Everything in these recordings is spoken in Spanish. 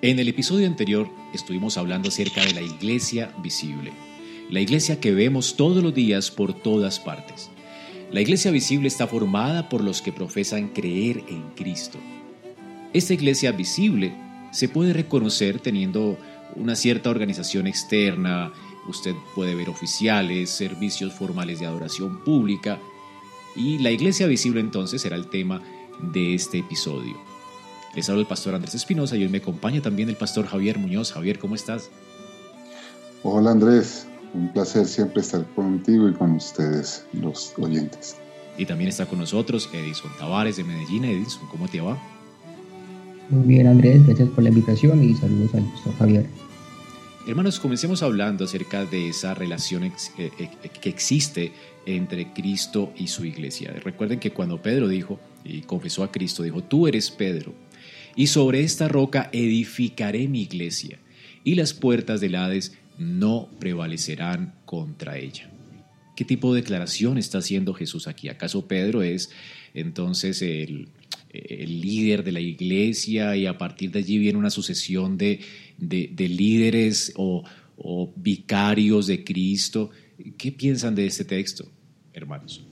En el episodio anterior estuvimos hablando acerca de la iglesia visible, la iglesia que vemos todos los días por todas partes. La iglesia visible está formada por los que profesan creer en Cristo. Esta iglesia visible se puede reconocer teniendo una cierta organización externa, usted puede ver oficiales, servicios formales de adoración pública, y la iglesia visible entonces será el tema de este episodio. Les habla el pastor Andrés Espinosa y hoy me acompaña también el pastor Javier Muñoz. Javier, ¿cómo estás? Hola Andrés, un placer siempre estar contigo y con ustedes, los oyentes. Y también está con nosotros Edison Tavares de Medellín. Edison, ¿cómo te va? Muy bien Andrés, gracias por la invitación y saludos al pastor Javier. Hermanos, comencemos hablando acerca de esa relación eh, eh, que existe entre Cristo y su iglesia. Recuerden que cuando Pedro dijo y confesó a Cristo, dijo, tú eres Pedro, y sobre esta roca edificaré mi iglesia, y las puertas del Hades no prevalecerán contra ella. ¿Qué tipo de declaración está haciendo Jesús aquí? ¿Acaso Pedro es entonces el, líder de la iglesia y a partir de allí viene una sucesión de, líderes o, o vicarios de Cristo? ¿Qué piensan de este texto, hermanos?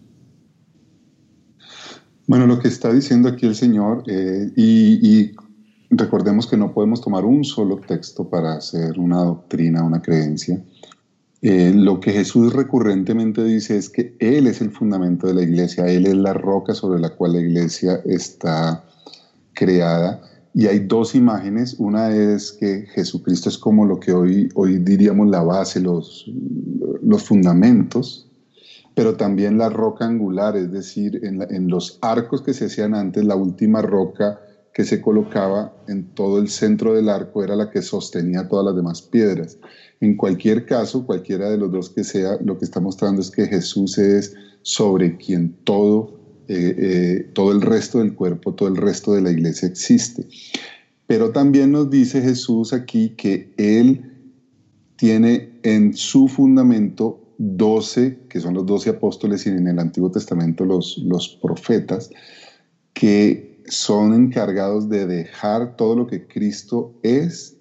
Bueno, lo que está diciendo aquí el Señor, eh, y, recordemos que no podemos tomar un solo texto para hacer una doctrina, una creencia. Eh, lo que Jesús recurrentemente dice es que Él es el fundamento de la iglesia, Él es la roca sobre la cual la iglesia está creada. Y hay dos imágenes, una es que Jesucristo es como lo que hoy, hoy diríamos la base, los, los fundamentos, pero también la roca angular, es decir, en, los arcos que se hacían antes, la última roca que se colocaba en todo el centro del arco era la que sostenía todas las demás piedras. En cualquier caso, cualquiera de los dos que sea, lo que está mostrando es que Jesús es sobre quien todo, eh, eh, todo el resto del cuerpo, todo el resto de la iglesia existe. Pero también nos dice Jesús aquí que Él tiene en su fundamento 12, que son los 12 apóstoles y en el Antiguo Testamento los, los profetas, que son encargados de dejar todo lo que Cristo es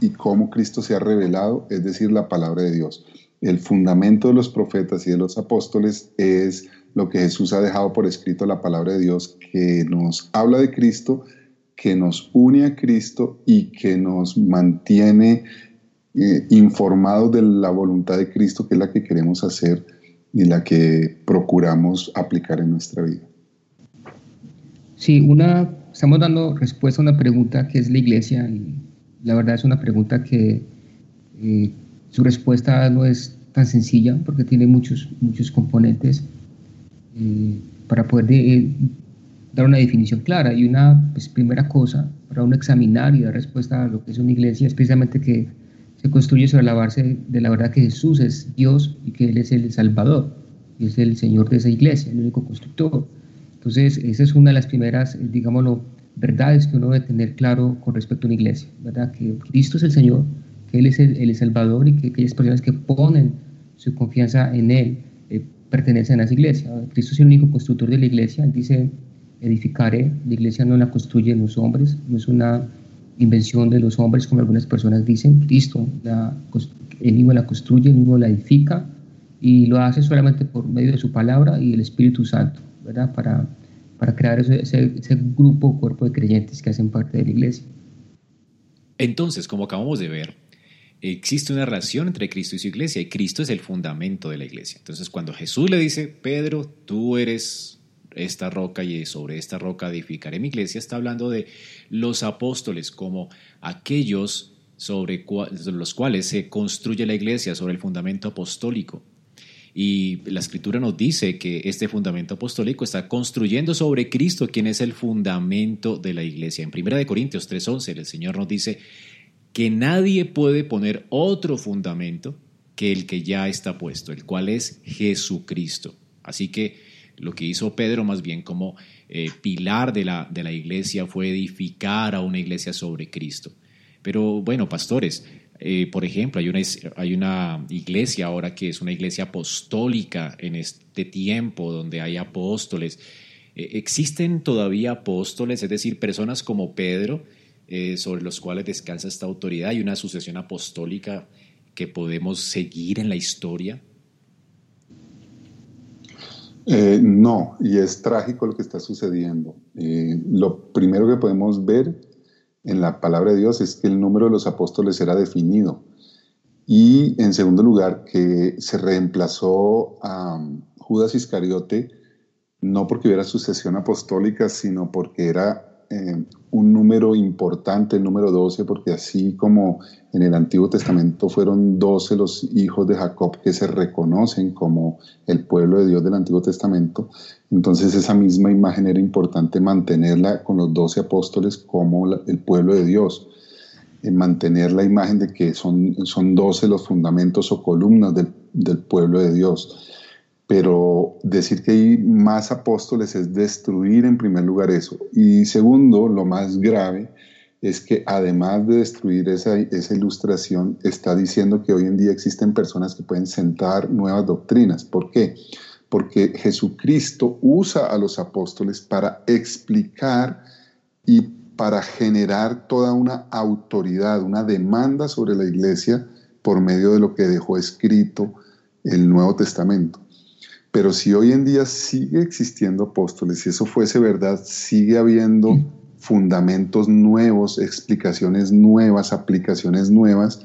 y cómo Cristo se ha revelado, es decir, la palabra de Dios. El fundamento de los profetas y de los apóstoles es lo que Jesús ha dejado por escrito, la palabra de Dios, que nos habla de Cristo, que nos une a Cristo y que nos mantiene eh, informados de la voluntad de Cristo, que es la que queremos hacer y la que procuramos aplicar en nuestra vida. Sí, una, estamos dando respuesta a una pregunta que es la iglesia y la verdad es una pregunta que eh, su respuesta no es tan sencilla porque tiene muchos, muchos componentes eh, para poder dar una definición clara. Y una pues, primera cosa para uno examinar y dar respuesta a lo que es una iglesia es precisamente que se construye sobre la base de la verdad que Jesús es Dios y que Él es el Salvador y es el Señor de esa iglesia, el único constructor. Entonces, esa es una de las primeras, digámoslo, verdades que uno debe tener claro con respecto a una iglesia, ¿verdad? Que Cristo es el Señor, que Él es el, Salvador y que aquellas personas que ponen su confianza en Él eh, pertenecen a esa iglesia. Cristo es el único constructor de la iglesia, Él dice, edificaré, la iglesia no la construyen los hombres, no es una invención de los hombres, como algunas personas dicen. Cristo, la, él mismo la construye, él mismo la edifica y lo hace solamente por medio de su palabra y el Espíritu Santo, Para, para crear ese, ese, grupo, cuerpo de creyentes que hacen parte de la iglesia. Entonces, como acabamos de ver, existe una relación entre Cristo y su iglesia y Cristo es el fundamento de la iglesia. Entonces cuando Jesús le dice, Pedro, tú eres esta roca y sobre esta roca edificaré mi iglesia, está hablando de los apóstoles como aquellos sobre los cuales se construye la iglesia, sobre el fundamento apostólico. Y la escritura nos dice que este fundamento apostólico está construyendo sobre Cristo, quien es el fundamento de la iglesia. En 1 Corintios 3:11 el Señor nos dice que nadie puede poner otro fundamento que el que ya está puesto, el cual es Jesucristo. Así que lo que hizo Pedro más bien como eh, pilar de la, de la iglesia fue edificar a una iglesia sobre Cristo. Pero bueno, pastores, eh, por ejemplo, hay una, hay una iglesia ahora que es una iglesia apostólica en este tiempo donde hay apóstoles. Eh, ¿Existen todavía apóstoles, es decir, personas como Pedro, eh, sobre los cuales descansa esta autoridad? ¿Hay una sucesión apostólica que podemos seguir en la historia? no, y es trágico lo que está sucediendo. lo primero que podemos ver en la palabra de Dios es que el número de los apóstoles era definido. Y en segundo lugar, que se reemplazó a Judas Iscariote no porque hubiera sucesión apostólica, sino porque era eh, un número importante, el número 12, porque así como en el Antiguo Testamento fueron 12 los hijos de Jacob que se reconocen como el pueblo de Dios del Antiguo Testamento, entonces esa misma imagen era importante mantenerla con los 12 apóstoles como el pueblo de Dios, en mantener la imagen de que son, son 12 los fundamentos o columnas del, del pueblo de Dios pero decir que hay más apóstoles es destruir en primer lugar eso. Y segundo, lo más grave, es que además de destruir esa, esa, ilustración, está diciendo que hoy en día existen personas que pueden sentar nuevas doctrinas. ¿Por qué? Porque Jesucristo usa a los apóstoles para explicar y para generar toda una autoridad, una demanda sobre la iglesia por medio de lo que dejó escrito el Nuevo Testamento. Pero si hoy en día sigue existiendo apóstoles, si eso fuese verdad, sigue habiendo fundamentos nuevos, explicaciones nuevas, aplicaciones nuevas,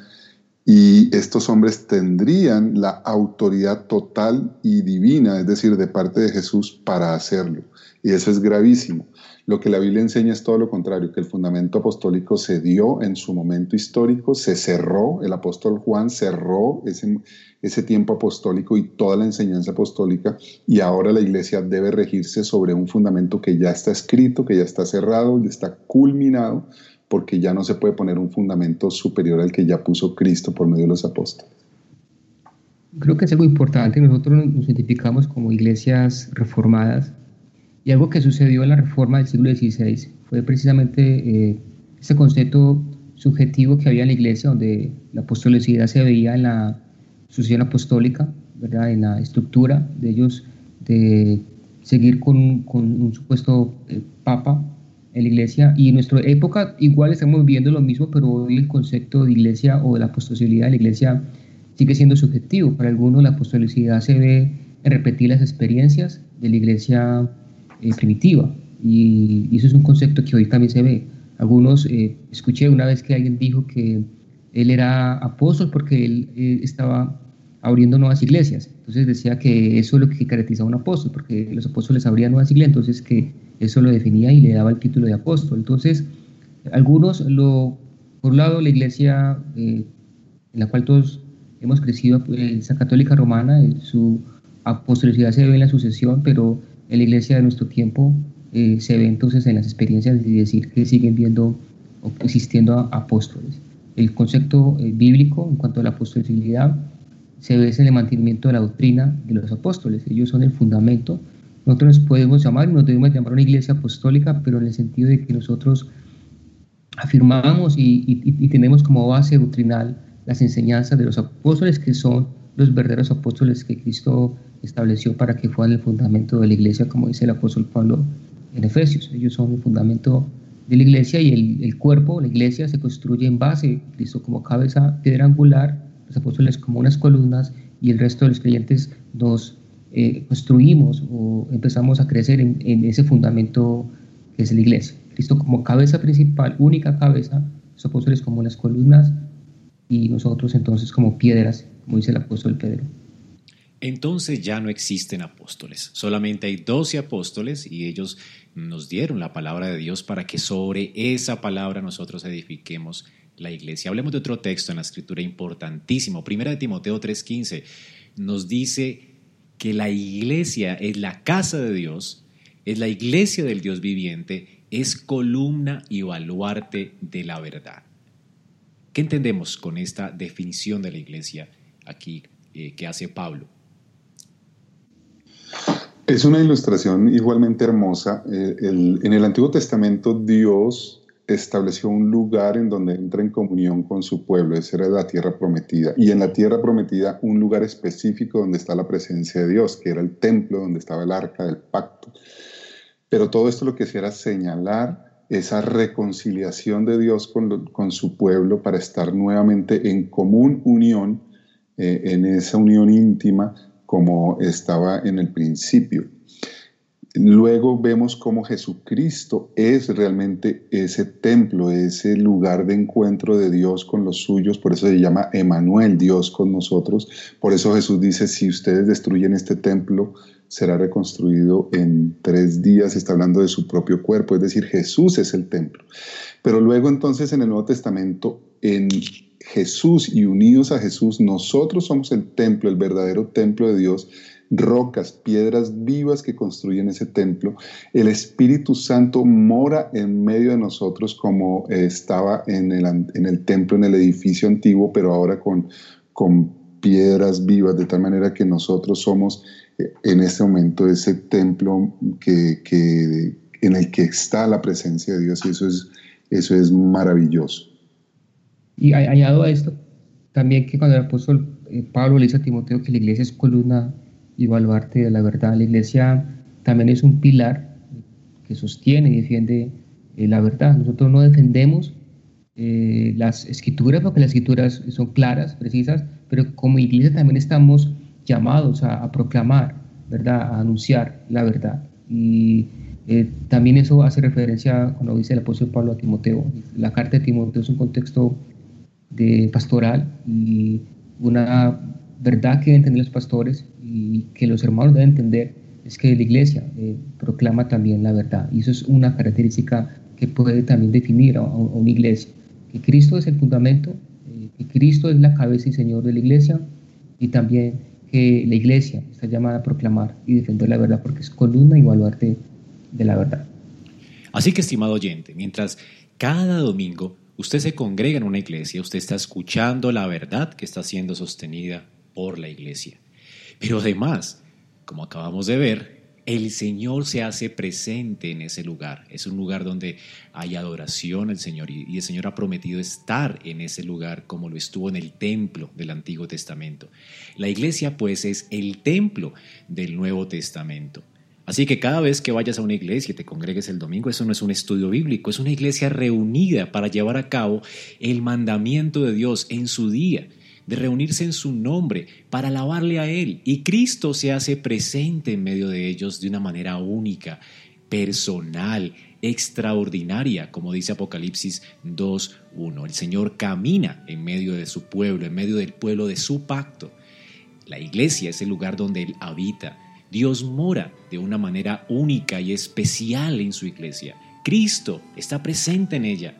y estos hombres tendrían la autoridad total y divina, es decir, de parte de Jesús para hacerlo. Y eso es gravísimo. Lo que la Biblia enseña es todo lo contrario, que el fundamento apostólico se dio en su momento histórico, se cerró, el apóstol Juan cerró ese, tiempo apostólico y toda la enseñanza apostólica y ahora la iglesia debe regirse sobre un fundamento que ya está escrito, que ya está cerrado, ya está culminado, porque ya no se puede poner un fundamento superior al que ya puso Cristo por medio de los apóstoles. Creo que es algo importante, nosotros nos identificamos como iglesias reformadas y algo que sucedió en la reforma del siglo XVI fue precisamente eh, concepto subjetivo que había en la iglesia, donde la apostolicidad se veía en la sucesión apostólica, ¿verdad? en la estructura de ellos de seguir con, con un supuesto eh, papa en la iglesia. Y en nuestra época igual estamos viendo lo mismo, pero hoy el concepto de iglesia o de la apostolicidad de la iglesia sigue siendo subjetivo. Para algunos la apostolicidad se ve en repetir las experiencias de la iglesia eh, primitiva. Y, eso es un concepto que hoy también se ve. Algunos, eh, escuché una vez que alguien dijo que él era apóstol porque él eh, estaba abriendo nuevas iglesias. Entonces decía que eso es lo que caracteriza a un apóstol, porque los apóstoles abrían nuevas iglesias, entonces que eso lo definía y le daba el título de apóstol. Entonces, algunos, por un lado, la iglesia eh, en la cual todos hemos crecido, eh, esa católica romana, su apostolicidad se ve en la sucesión, pero en la iglesia de nuestro tiempo se ve entonces en las experiencias de decir que siguen viendo o existiendo apóstoles el concepto eh, bíblico en cuanto a la apostolicidad se ve en el mantenimiento de la doctrina de los apóstoles. Ellos son el fundamento. Nosotros nos podemos llamar, nos debemos llamar una iglesia apostólica, pero en el sentido de que nosotros afirmamos y, tenemos como base doctrinal las enseñanzas de los apóstoles, que son los verdaderos apóstoles que Cristo estableció para que fueran el fundamento de la iglesia, como dice el apóstol Pablo en Efesios. Ellos son el fundamento de la iglesia y el, cuerpo, la iglesia, se construye en base, Cristo como cabeza, piedra angular, los apóstoles como unas columnas y el resto de los creyentes nos eh, construimos o empezamos a crecer en, ese fundamento que es la iglesia. Cristo como cabeza principal, única cabeza, los apóstoles como las columnas y nosotros entonces como piedras, como dice el apóstol Pedro. Entonces ya no existen apóstoles, solamente hay doce apóstoles y ellos nos dieron la palabra de Dios para que sobre esa palabra nosotros edifiquemos la iglesia. Hablemos de otro texto en la escritura importantísimo. Primera de Timoteo 3:15 nos dice que la iglesia es la casa de Dios, es la iglesia del Dios viviente, es columna y baluarte de la verdad. ¿Qué entendemos con esta definición de la iglesia aquí eh, que hace Pablo? Es una ilustración igualmente hermosa. Eh, en el Antiguo Testamento Dios estableció un lugar en donde entra en comunión con su pueblo, esa era la tierra prometida. Y en la tierra prometida un lugar específico donde está la presencia de Dios, que era el templo donde estaba el arca del pacto. Pero todo esto lo que hacía era señalar esa reconciliación de Dios con, su pueblo para estar nuevamente en común unión, eh, en esa unión íntima como estaba en el principio. Luego vemos cómo Jesucristo es realmente ese templo, ese lugar de encuentro de Dios con los suyos, por eso se llama Emanuel, Dios con nosotros. Por eso Jesús dice, si ustedes destruyen este templo, será reconstruido en tres días, está hablando de su propio cuerpo, es decir, Jesús es el templo. Pero luego entonces en el Nuevo Testamento, en Jesús y unidos a Jesús, nosotros somos el templo, el verdadero templo de Dios, rocas, piedras vivas que construyen ese templo. El Espíritu Santo mora en medio de nosotros como estaba en el, en el templo, en el edificio antiguo, pero ahora con, con piedras vivas, de tal manera que nosotros somos eh, en este momento ese templo que, que, en el que está la presencia de Dios y eso es, eso es maravilloso. Y añado a esto también que cuando el apóstol eh, Pablo le dice a Timoteo que la iglesia es columna y baluarte de la verdad, la iglesia también es un pilar que sostiene y defiende eh, la verdad. Nosotros no defendemos eh, las escrituras porque las escrituras son claras, precisas, pero como iglesia también estamos llamados a, proclamar, ¿verdad? A anunciar la verdad. Y también eso hace referencia cuando dice el apóstol Pablo a Timoteo. La carta de Timoteo es un contexto de pastoral y una verdad que deben entender los pastores y que los hermanos deben entender es que la iglesia eh, proclama también la verdad y eso es una característica que puede también definir a, una iglesia, que Cristo es el fundamento, eh, que Cristo es la cabeza y Señor de la iglesia y también que la iglesia está llamada a proclamar y defender la verdad porque es columna y baluarte de la verdad. Así que, estimado oyente, mientras cada domingo Usted se congrega en una iglesia, usted está escuchando la verdad que está siendo sostenida por la iglesia. Pero además, como acabamos de ver, el Señor se hace presente en ese lugar. Es un lugar donde hay adoración al Señor y el Señor ha prometido estar en ese lugar como lo estuvo en el templo del Antiguo Testamento. La iglesia pues es el templo del Nuevo Testamento. Así que cada vez que vayas a una iglesia y te congregues el domingo, eso no es un estudio bíblico, es una iglesia reunida para llevar a cabo el mandamiento de Dios en su día, de reunirse en su nombre para alabarle a Él. Y Cristo se hace presente en medio de ellos de una manera única, personal, extraordinaria, como dice Apocalipsis 2.1. El Señor camina en medio de su pueblo, en medio del pueblo de su pacto. La iglesia es el lugar donde Él habita Dios mora de una manera única y especial en su iglesia. Cristo está presente en ella.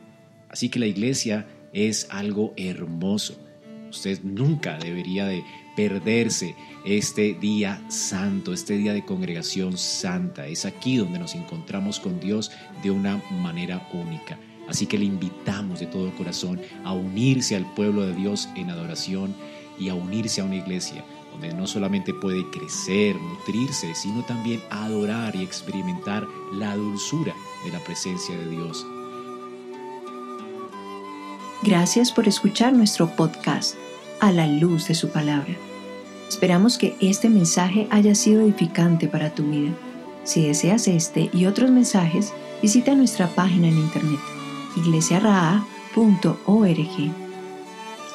Así que la iglesia es algo hermoso. Usted nunca debería de perderse este día santo, este día de congregación santa. Es aquí donde nos encontramos con Dios de una manera única. Así que le invitamos de todo corazón a unirse al pueblo de Dios en adoración y a unirse a una iglesia donde no solamente puede crecer, nutrirse, sino también adorar y experimentar la dulzura de la presencia de Dios. Gracias por escuchar nuestro podcast a la luz de su palabra. Esperamos que este mensaje haya sido edificante para tu vida. Si deseas este y otros mensajes, visita nuestra página en internet iglesiaraa.org.